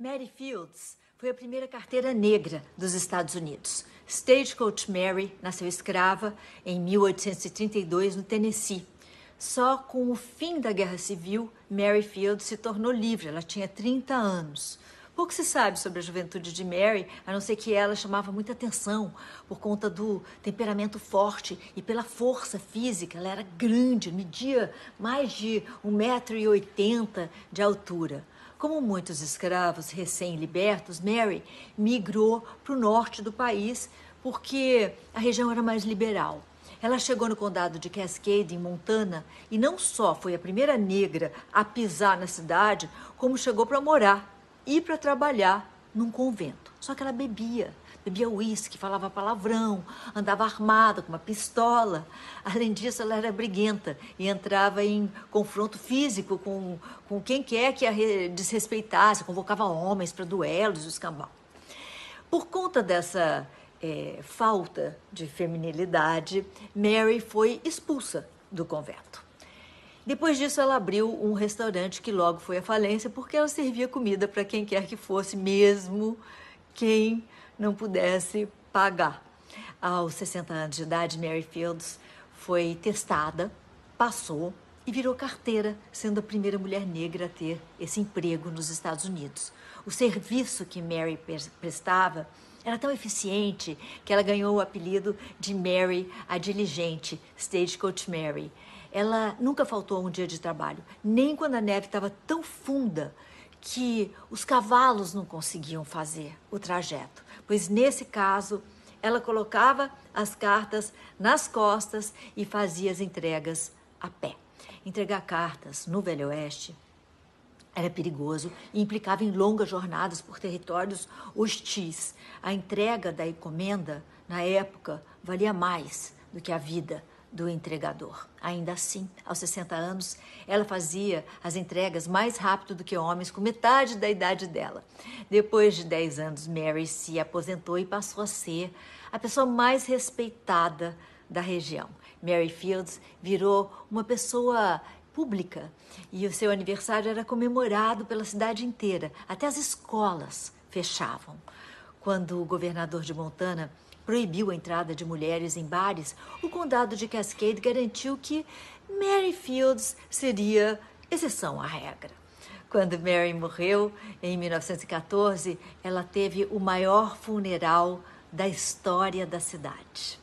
Mary Fields foi a primeira carteira negra dos Estados Unidos. Stagecoach Mary nasceu escrava em 1832 no Tennessee. Só com o fim da Guerra Civil, Mary Fields se tornou livre. Ela tinha 30 anos. Pouco se sabe sobre a juventude de Mary, a não ser que ela chamava muita atenção por conta do temperamento forte e pela força física. Ela era grande, media mais de 1,80m de altura. Como muitos escravos recém-libertos, Mary migrou para o norte do país porque a região era mais liberal. Ela chegou no condado de Cascade, em Montana, e não só foi a primeira negra a pisar na cidade, como chegou para morar ir para trabalhar num convento. Só que ela bebia, bebia uísque, falava palavrão, andava armada com uma pistola. Além disso, ela era briguenta e entrava em confronto físico com, com quem quer que a desrespeitasse, convocava homens para duelos escambau. Por conta dessa é, falta de feminilidade, Mary foi expulsa do convento. Depois disso, ela abriu um restaurante que logo foi à falência porque ela servia comida para quem quer que fosse, mesmo quem não pudesse pagar. Aos 60 anos de idade, Mary Fields foi testada, passou e virou carteira, sendo a primeira mulher negra a ter esse emprego nos Estados Unidos. O serviço que Mary prestava era tão eficiente que ela ganhou o apelido de Mary a Diligente, Stagecoach Mary. Ela nunca faltou a um dia de trabalho, nem quando a neve estava tão funda que os cavalos não conseguiam fazer o trajeto, pois nesse caso ela colocava as cartas nas costas e fazia as entregas a pé. Entregar cartas no Velho Oeste era perigoso e implicava em longas jornadas por territórios hostis. A entrega da encomenda, na época, valia mais do que a vida do entregador. Ainda assim, aos 60 anos, ela fazia as entregas mais rápido do que homens com metade da idade dela. Depois de 10 anos, Mary se aposentou e passou a ser a pessoa mais respeitada da região. Mary Fields virou uma pessoa pública e o seu aniversário era comemorado pela cidade inteira. Até as escolas fechavam. Quando o governador de Montana proibiu a entrada de mulheres em bares, o condado de Cascade garantiu que Mary Fields seria exceção à regra. Quando Mary morreu, em 1914, ela teve o maior funeral da história da cidade.